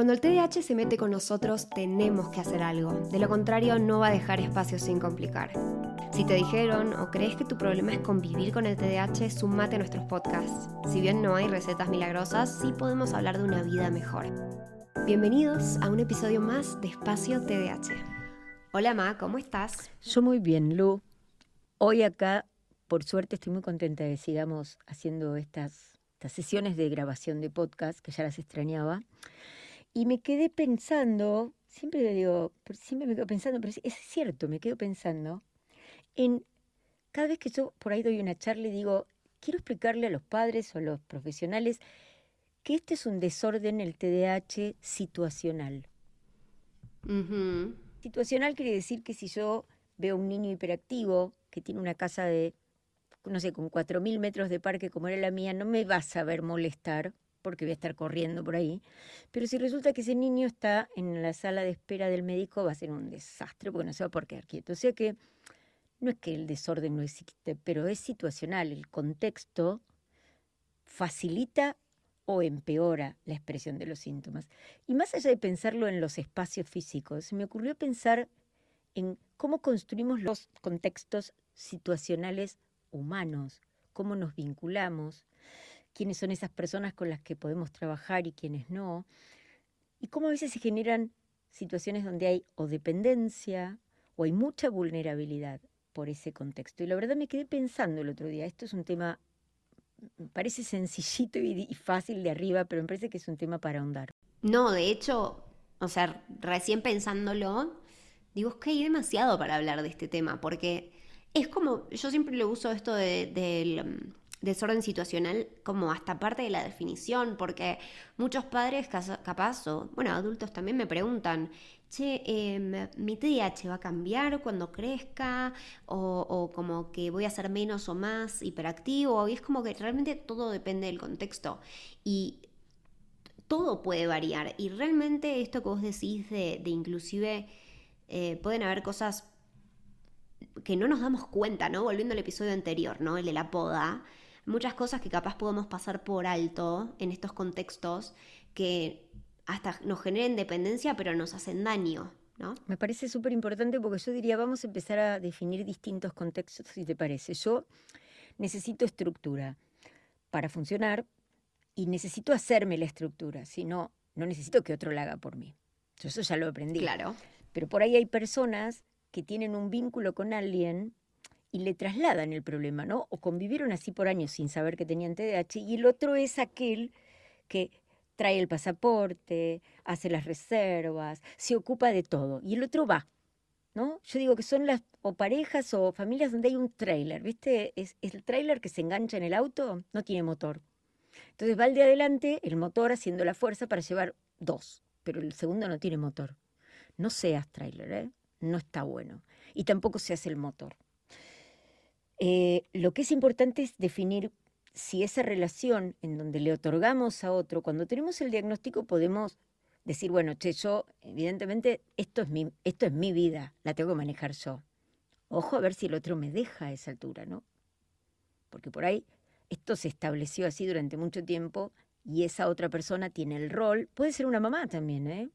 Cuando el TDAH se mete con nosotros, tenemos que hacer algo. De lo contrario, no va a dejar espacio sin complicar. Si te dijeron o crees que tu problema es convivir con el TDAH, sumate a nuestros podcasts. Si bien no hay recetas milagrosas, sí podemos hablar de una vida mejor. Bienvenidos a un episodio más de Espacio TDAH. Hola Ma, ¿cómo estás? Yo muy bien, Lu. Hoy acá, por suerte, estoy muy contenta de que sigamos haciendo estas, estas sesiones de grabación de podcast, que ya las extrañaba. Y me quedé pensando, siempre digo, siempre me quedo pensando, pero es cierto, me quedo pensando en cada vez que yo por ahí doy una charla y digo, quiero explicarle a los padres o a los profesionales que este es un desorden, el TDAH situacional. Situacional quiere decir que si yo veo a un niño hiperactivo que tiene una casa de, no sé, con 4.000 metros de parque como era la mía, no me va a saber molestar porque voy a estar corriendo por ahí. Pero si resulta que ese niño está en la sala de espera del médico, va a ser un desastre porque no se va a poder quedar quieto. O sea que no es que el desorden no existe, pero es situacional. El contexto facilita o empeora la expresión de los síntomas. Y más allá de pensarlo en los espacios físicos, me ocurrió pensar en cómo construimos los contextos situacionales humanos, cómo nos vinculamos, quiénes son esas personas con las que podemos trabajar y quiénes no, y cómo a veces se generan situaciones donde hay o dependencia o hay mucha vulnerabilidad por ese contexto. Y la verdad me quedé pensando el otro día, esto es un tema, parece sencillito y, fácil de arriba, pero me parece que es un tema para ahondar. No, de hecho, o sea, recién pensándolo, digo, es que hay demasiado para hablar de este tema, porque es como, yo siempre le uso esto. De, desorden situacional como hasta parte de la definición, porque muchos padres capaz, o bueno, adultos también me preguntan, che, em, mi TDAH va a cambiar cuando crezca, o, o, como que voy a ser menos o más hiperactivo, y es como que realmente todo depende del contexto. Y todo puede variar. Y realmente esto que vos decís de, de inclusive eh, pueden haber cosas que no nos damos cuenta, ¿no? Volviendo al episodio anterior, ¿no? El de la poda muchas cosas que capaz podemos pasar por alto en estos contextos que hasta nos generen dependencia pero nos hacen daño. ¿No? Me parece súper importante porque yo diría, vamos a empezar a definir distintos contextos, si te parece. Yo necesito estructura para funcionar y necesito hacerme la estructura, si no, no necesito que otro la haga por mí. Yo eso ya lo aprendí. Claro. Pero por ahí hay personas que tienen un vínculo con alguien y le trasladan el problema, ¿no? O convivieron así por años sin saber que tenían TDAH y el otro es aquel que trae el pasaporte, hace las reservas, se ocupa de todo y el otro va, ¿no? Yo digo que son las o parejas o familias donde hay un trailer, ¿viste? Es, el trailer que se engancha en el auto, no tiene motor. Entonces va el de adelante el motor haciendo la fuerza para llevar dos, pero el segundo no tiene motor. No seas trailer, ¿eh? No está bueno. Y tampoco se hace el motor. Eh, lo que es importante es definir si esa relación en donde le otorgamos a otro, cuando tenemos el diagnóstico podemos decir, bueno, che, yo, evidentemente, esto es mi, esto es mi vida, la tengo que manejar yo. Ojo a ver si el otro me deja a esa altura, ¿no? Porque por ahí esto se estableció así durante mucho tiempo y esa otra persona tiene el rol, puede ser una mamá también, ¿eh?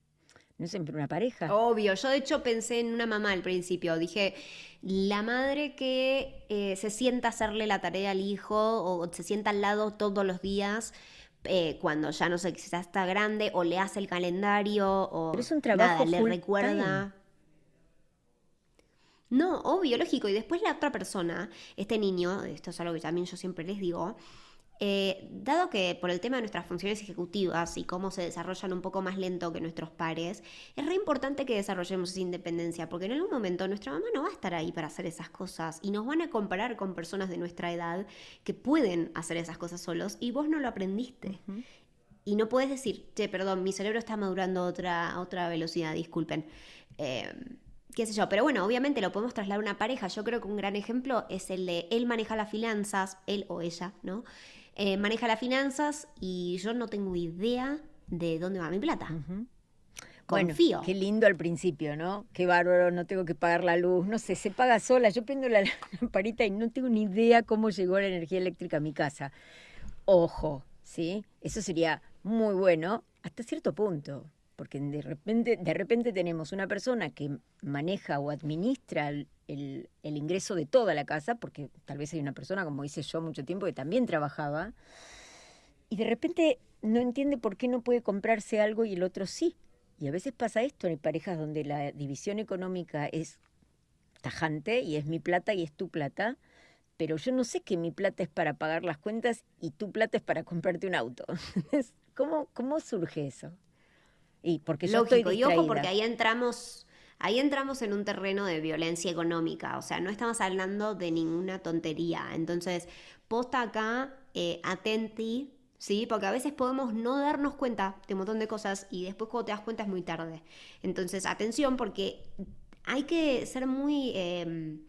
No siempre una pareja. Obvio, yo de hecho pensé en una mamá al principio, dije, la madre que eh, se sienta a hacerle la tarea al hijo o se sienta al lado todos los días. Eh, cuando ya no sé, quizás está grande, o le hace el calendario, o Pero es un trabajo le recuerda. No, obvio, lógico. Y después la otra persona, este niño, esto es algo que también yo siempre les digo, eh, dado que por el tema de nuestras funciones ejecutivas y cómo se desarrollan un poco más lento que nuestros pares, es re importante que desarrollemos esa independencia, porque en algún momento nuestra mamá no va a estar ahí para hacer esas cosas y nos van a comparar con personas de nuestra edad que pueden hacer esas cosas solos y vos no lo aprendiste. Y no puedes decir, che, perdón, mi cerebro está madurando a otra, otra velocidad, disculpen. Eh, qué sé yo, pero bueno, obviamente lo podemos trasladar a una pareja. Yo creo que un gran ejemplo es el de él maneja las finanzas, él o ella, ¿no? Eh, maneja las finanzas y yo no tengo idea de dónde va mi plata. Confío. qué lindo al principio, ¿no? Qué bárbaro, no tengo que pagar la luz, no sé, se paga sola. Yo prendo la lamparita y no tengo ni idea cómo llegó la energía eléctrica a mi casa. Ojo, ¿sí? Eso sería muy bueno hasta cierto punto. Porque de repente, de repente tenemos una persona que maneja o administra el, ingreso de toda la casa, porque tal vez hay una persona, como hice yo mucho tiempo, que también trabajaba, y de repente no entiende por qué no puede comprarse algo y el otro sí. Y a veces pasa esto en parejas donde la división económica es tajante y es mi plata y es tu plata, pero yo no sé que mi plata es para pagar las cuentas y tu plata es para comprarte un auto. ¿Cómo, cómo surge eso? Y porque yo Lógico, y ojo porque ahí entramos, ahí entramos en un terreno de violencia económica, o sea, no estamos hablando de ninguna tontería. Entonces, posta acá, eh, atenti, ¿sí? Porque a veces podemos no darnos cuenta de un montón de cosas y después cuando te das cuenta es muy tarde. Entonces, atención porque hay que ser muy... Em,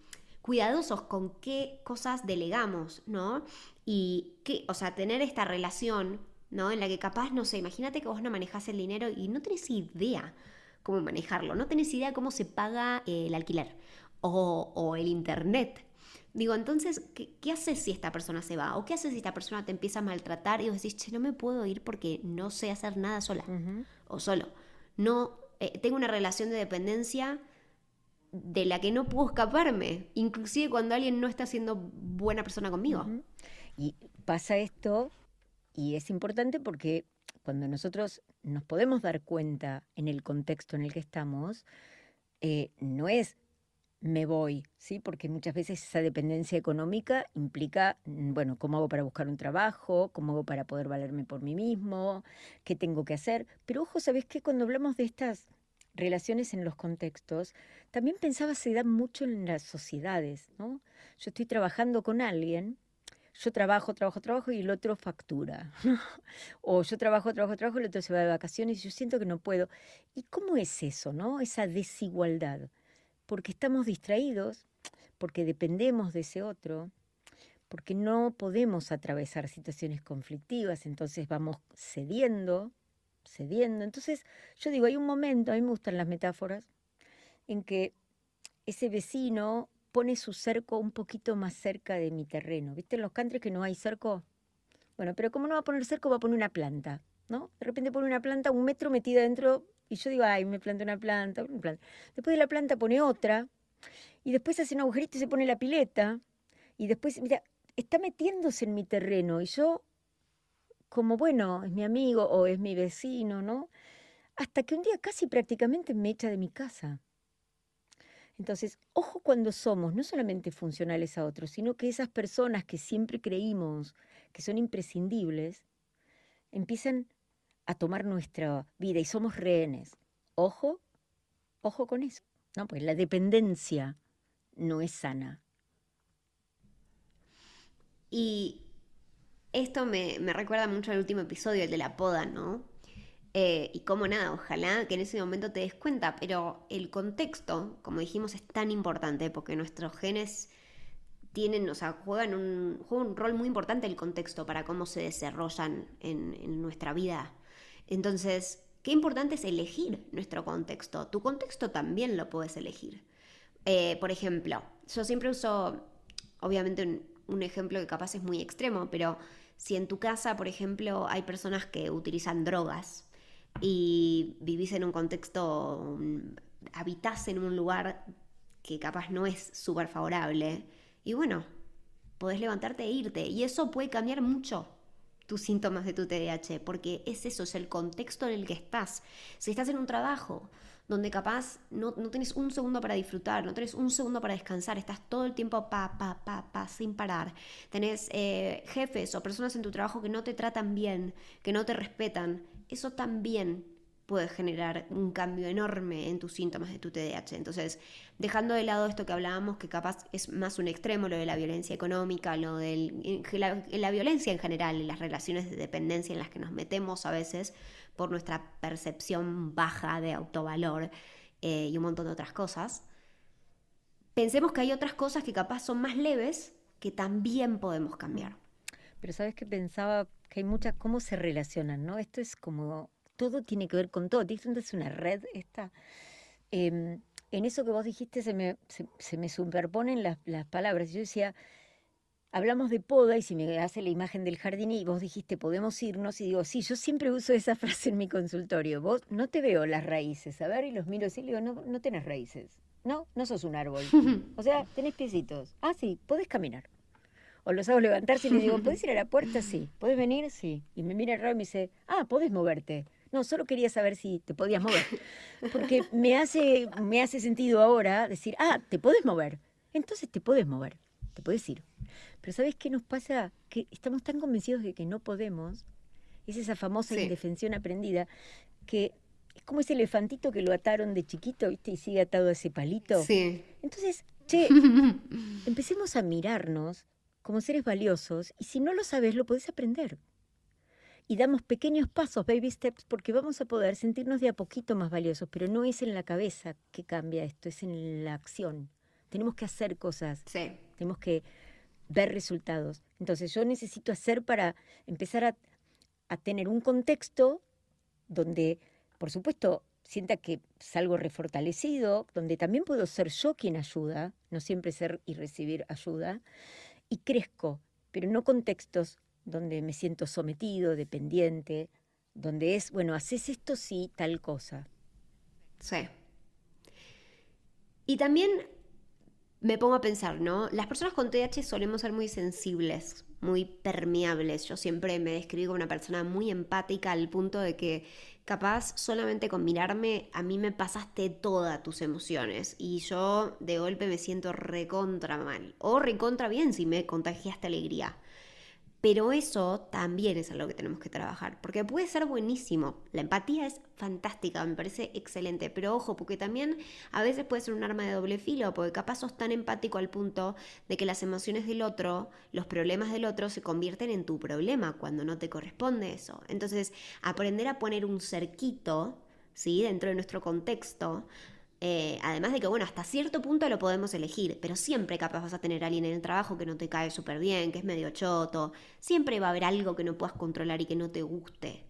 cuidadosos con qué cosas delegamos, ¿no? Y qué, o sea, tener esta relación, ¿no? En la que capaz, no sé, imagínate que vos no manejás el dinero y no tenés idea cómo manejarlo, no tenés idea cómo se paga el alquiler o, el internet. Digo, entonces, ¿qué, haces si esta persona se va? ¿O qué haces si esta persona te empieza a maltratar y vos decís, che, no me puedo ir porque no sé hacer nada sola o solo? No, eh, tengo una relación de dependencia de la que no puedo escaparme, inclusive cuando alguien no está siendo buena persona conmigo. Y pasa esto, y es importante porque cuando nosotros nos podemos dar cuenta en el contexto en el que estamos, eh, no es me voy, ¿sí? Porque muchas veces esa dependencia económica implica, mm, bueno, cómo hago para buscar un trabajo, cómo hago para poder valerme por mí mismo, qué tengo que hacer. Pero ojo, ¿sabes qué? Cuando hablamos de estas relaciones en los contextos, también pensaba se da mucho en las sociedades, ¿no? Yo estoy trabajando con alguien, yo trabajo, trabajo, trabajo y el otro factura. o yo trabajo, trabajo, trabajo y el otro se va de vacaciones y yo siento que no puedo. ¿Y cómo es eso, no? Esa desigualdad. Porque estamos distraídos, porque dependemos de ese otro, porque no podemos atravesar situaciones conflictivas, entonces vamos cediendo, cediendo. Entonces, yo digo, hay un momento, a mí me gustan las metáforas, en que ese vecino pone su cerco un poquito más cerca de mi terreno. ¿Viste en los country que no hay cerco? Bueno, pero como no va a poner cerco, va a poner una planta, ¿no? De repente pone una planta un metro metida dentro y yo digo, ay, me planta una planta, una planta. Después de la planta pone otra y después hace un agujerito y se pone la pileta y después, mira, está metiéndose en mi terreno y yo como, bueno, es mi amigo o es mi vecino, ¿no? Hasta que un día casi prácticamente me echa de mi casa. Entonces, ojo cuando somos no solamente funcionales a otros, sino que esas personas que siempre creímos que son imprescindibles, empiezan a tomar nuestra vida y somos rehenes. Ojo, ojo con eso. No, pues la dependencia no es sana. Y esto me, recuerda mucho al último episodio, el de la poda, ¿no? Eh, y cómo nada, ojalá que en ese momento te des cuenta, pero el contexto, como dijimos, es tan importante porque nuestros genes tienen, o sea, juegan un, juegan un rol muy importante el contexto para cómo se desarrollan en, nuestra vida. Entonces, qué importante es elegir nuestro contexto. Tu contexto también lo puedes elegir. Eh, por ejemplo, yo siempre uso, obviamente, un ejemplo que capaz es muy extremo, pero si en tu casa, por ejemplo, hay personas que utilizan drogas y vivís en un contexto, habitas en un lugar que capaz no es súper favorable, y bueno, podés levantarte e irte. Y eso puede cambiar mucho tus síntomas de tu TDAH, porque es eso, es el contexto en el que estás. Si estás en un trabajo donde capaz no, no tienes un segundo para disfrutar, no tienes un segundo para descansar, estás todo el tiempo pa, pa, pa, pa, sin parar. Tenés eh, jefes o personas en tu trabajo que no te tratan bien, que no te respetan. Eso también puede generar un cambio enorme en tus síntomas de tu TDAH. Entonces, dejando de lado esto que hablábamos, que capaz es más un extremo, lo de la violencia económica, lo de la, violencia en general, las relaciones de dependencia en las que nos metemos a veces, por nuestra percepción baja de autovalor eh, y un montón de otras cosas, pensemos que hay otras cosas que capaz son más leves que también podemos cambiar. Pero sabes que pensaba que hay muchas, cómo se relacionan, ¿no? Esto es como, todo tiene que ver con todo, esto es una red esta. Em, en eso que vos dijiste se me, se, me superponen las, las palabras. Yo decía, hablamos de poda y si me hace la imagen del jardín y vos dijiste podemos irnos y digo, sí, yo siempre uso esa frase en mi consultorio, vos no te veo las raíces, a ver, y los miro así y digo, no, no tenés raíces, no, no sos un árbol, o sea, tenés piecitos, ah, sí, podés caminar. O los hago levantarse y le digo, ¿podés ir a la puerta? Sí. ¿Podés venir? Sí. Y me mira raro y me dice, ah, podés moverte. No, solo quería saber si te podías mover. Porque me hace, me hace sentido ahora decir, ah, te podés mover. Entonces te podés mover, te podés ir. Pero ¿sabes qué nos pasa? Que estamos tan convencidos de que no podemos. Es esa famosa indefensión aprendida que es como ese elefantito que lo ataron de chiquito, ¿viste? Y sigue atado a ese palito. Sí. Entonces, che, empecemos a mirarnos como seres valiosos y si no lo sabes, lo podés aprender. Y damos pequeños pasos, baby steps, porque vamos a poder sentirnos de a poquito más valiosos, pero no es en la cabeza que cambia esto, es en la acción. Tenemos que hacer cosas. Sí. Tenemos que ver resultados. Entonces yo necesito hacer para empezar a, tener un contexto donde, por supuesto, sienta que salgo refortalecido, donde también puedo ser yo quien ayuda, no siempre ser y recibir ayuda, y crezco, pero no contextos donde me siento sometido, dependiente, donde es, bueno, haces esto sí, tal cosa. Sí. Y también me pongo a pensar, ¿no? Las personas con TDAH solemos ser muy sensibles, muy permeables. Yo siempre me describo como una persona muy empática al punto de que capaz solamente con mirarme a mí me pasaste todas tus emociones y yo de golpe me siento recontra mal o recontra bien si me contagiaste alegría. Pero eso también es algo que tenemos que trabajar, porque puede ser buenísimo. La empatía es fantástica, me parece excelente, pero ojo, porque también a veces puede ser un arma de doble filo, porque capaz sos tan empático al punto de que las emociones del otro, los problemas del otro se convierten en tu problema cuando no te corresponde eso. Entonces, aprender a poner un cerquito, ¿sí? Dentro de nuestro contexto, eh, además de que, bueno, hasta cierto punto lo podemos elegir, pero siempre capaz vas a tener a alguien en el trabajo que no te cae súper bien, que es medio choto, siempre va a haber algo que no puedas controlar y que no te guste.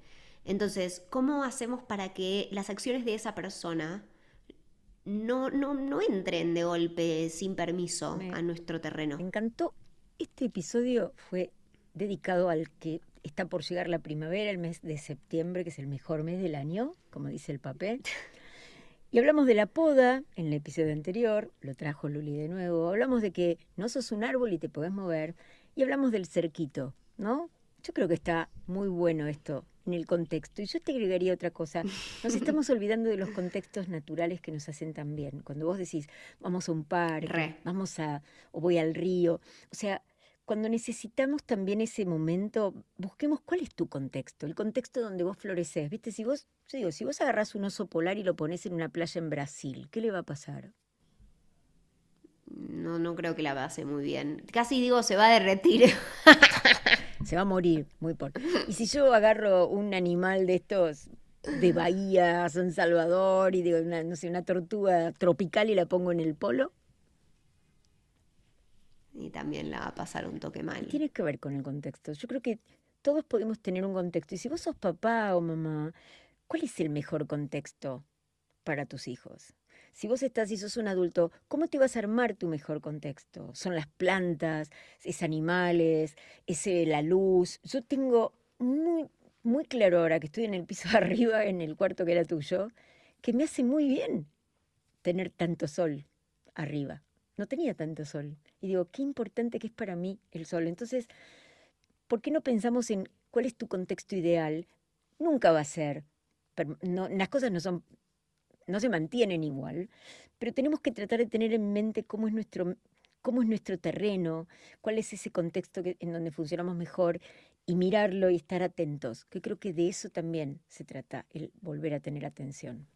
Entonces, ¿cómo hacemos para que las acciones de esa persona no, no, no entren de golpe sin permiso a nuestro terreno? Me encantó. Este episodio fue dedicado al que está por llegar la primavera, el mes de septiembre, que es el mejor mes del año, como dice el papel. Y hablamos de la poda en el episodio anterior, lo trajo Luli de nuevo. Hablamos de que no sos un árbol y te podés mover. Y hablamos del cerquito, ¿no? Yo creo que está muy bueno esto en el contexto. Y yo te agregaría otra cosa. Nos estamos olvidando de los contextos naturales que nos hacen tan bien. Cuando vos decís, vamos a un parque, vamos a, o voy al río. O sea, cuando necesitamos también ese momento, busquemos cuál es tu contexto, el contexto donde vos floreces. ¿Viste? Si vos, yo digo, si vos agarrás un oso polar y lo pones en una playa en Brasil, ¿qué le va a pasar? No, no creo que la pase muy bien. Casi digo, se va a derretir. se va a morir, muy por. Y si yo agarro un animal de estos de Bahía, San Salvador, y digo, no sé, una tortuga tropical y la pongo en el polo, y también la va a pasar un toque mal. Tiene que ver con el contexto. Yo creo que todos podemos tener un contexto. Y si vos sos papá o mamá, ¿cuál es el mejor contexto para tus hijos? Si vos estás y sos un adulto, ¿cómo te vas a armar tu mejor contexto? ¿Son las plantas, es animales, es eh, la luz? Yo tengo muy, muy claro ahora que estoy en el piso arriba, en el cuarto que era tuyo, que me hace muy bien tener tanto sol arriba no tenía tanto sol. Y digo, qué importante que es para mí el sol. Entonces, ¿por qué no pensamos en cuál es tu contexto ideal? Nunca va a ser. No, las cosas no son, no se mantienen igual, pero tenemos que tratar de tener en mente cómo es nuestro, cómo es nuestro terreno, cuál es ese contexto en donde funcionamos mejor y mirarlo y estar atentos, que creo que de eso también se trata, el volver a tener atención.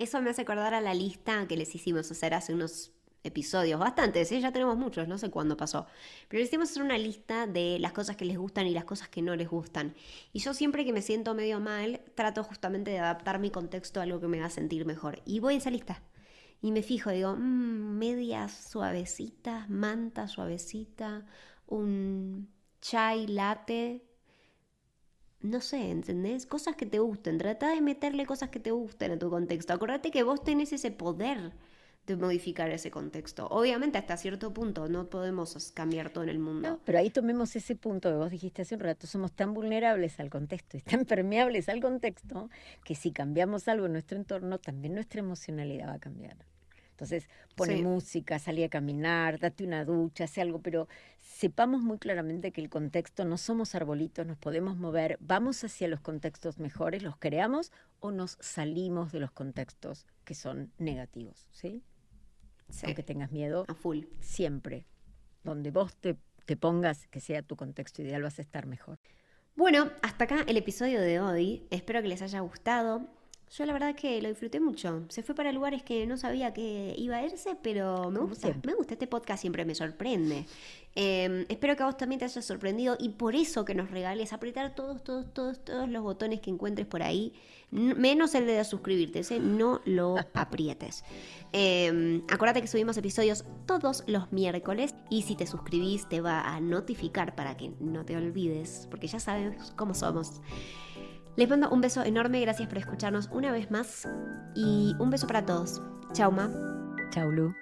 Eso me hace acordar a la lista que les hicimos hacer hace unos episodios, bastantes, ¿eh? ya tenemos muchos, no sé cuándo pasó, pero les hicimos hacer una lista de las cosas que les gustan y las cosas que no les gustan. Y yo siempre que me siento medio mal, trato justamente de adaptar mi contexto a algo que me haga sentir mejor. Y voy a esa lista. Y me fijo, digo, mmm, medias suavecitas, manta suavecita, un chai latte no sé, ¿entendés? Cosas que te gusten. Trata de meterle cosas que te gusten a tu contexto. Acordate que vos tenés ese poder de modificar ese contexto. Obviamente hasta cierto punto no podemos cambiar todo en el mundo. Pero ahí tomemos ese punto que vos dijiste hace un rato, somos tan vulnerables al contexto y tan permeables al contexto que si cambiamos algo en nuestro entorno, también nuestra emocionalidad va a cambiar. Entonces, pone Sí. música, salí a caminar, date una ducha, hace algo, pero sepamos muy claramente que el contexto no somos arbolitos, nos podemos mover, vamos hacia los contextos mejores, los creamos o nos salimos de los contextos que son negativos, ¿sí? Sí, Aunque tengas miedo, a full. siempre, donde vos te, te pongas, que sea tu contexto ideal, vas a estar mejor. Bueno, hasta acá el episodio de hoy. Espero que les haya gustado. Yo la verdad que lo disfruté mucho. Se fue para lugares que no sabía que iba a irse, pero me gusta. siempre. Me gusta. Este podcast siempre me sorprende. Eh, espero que a vos también te haya sorprendido y por eso que nos regales apretar todos, todos, todos, todos los botones que encuentres por ahí, menos el de suscribirte, no lo aprietes. Eh, acuérdate que subimos episodios todos los miércoles y si te suscribís te va a notificar para que no te olvides, porque ya sabes cómo somos. Les mando un beso enorme, gracias por escucharnos una vez más y un beso para todos. Chau, ma. Chau, Lu.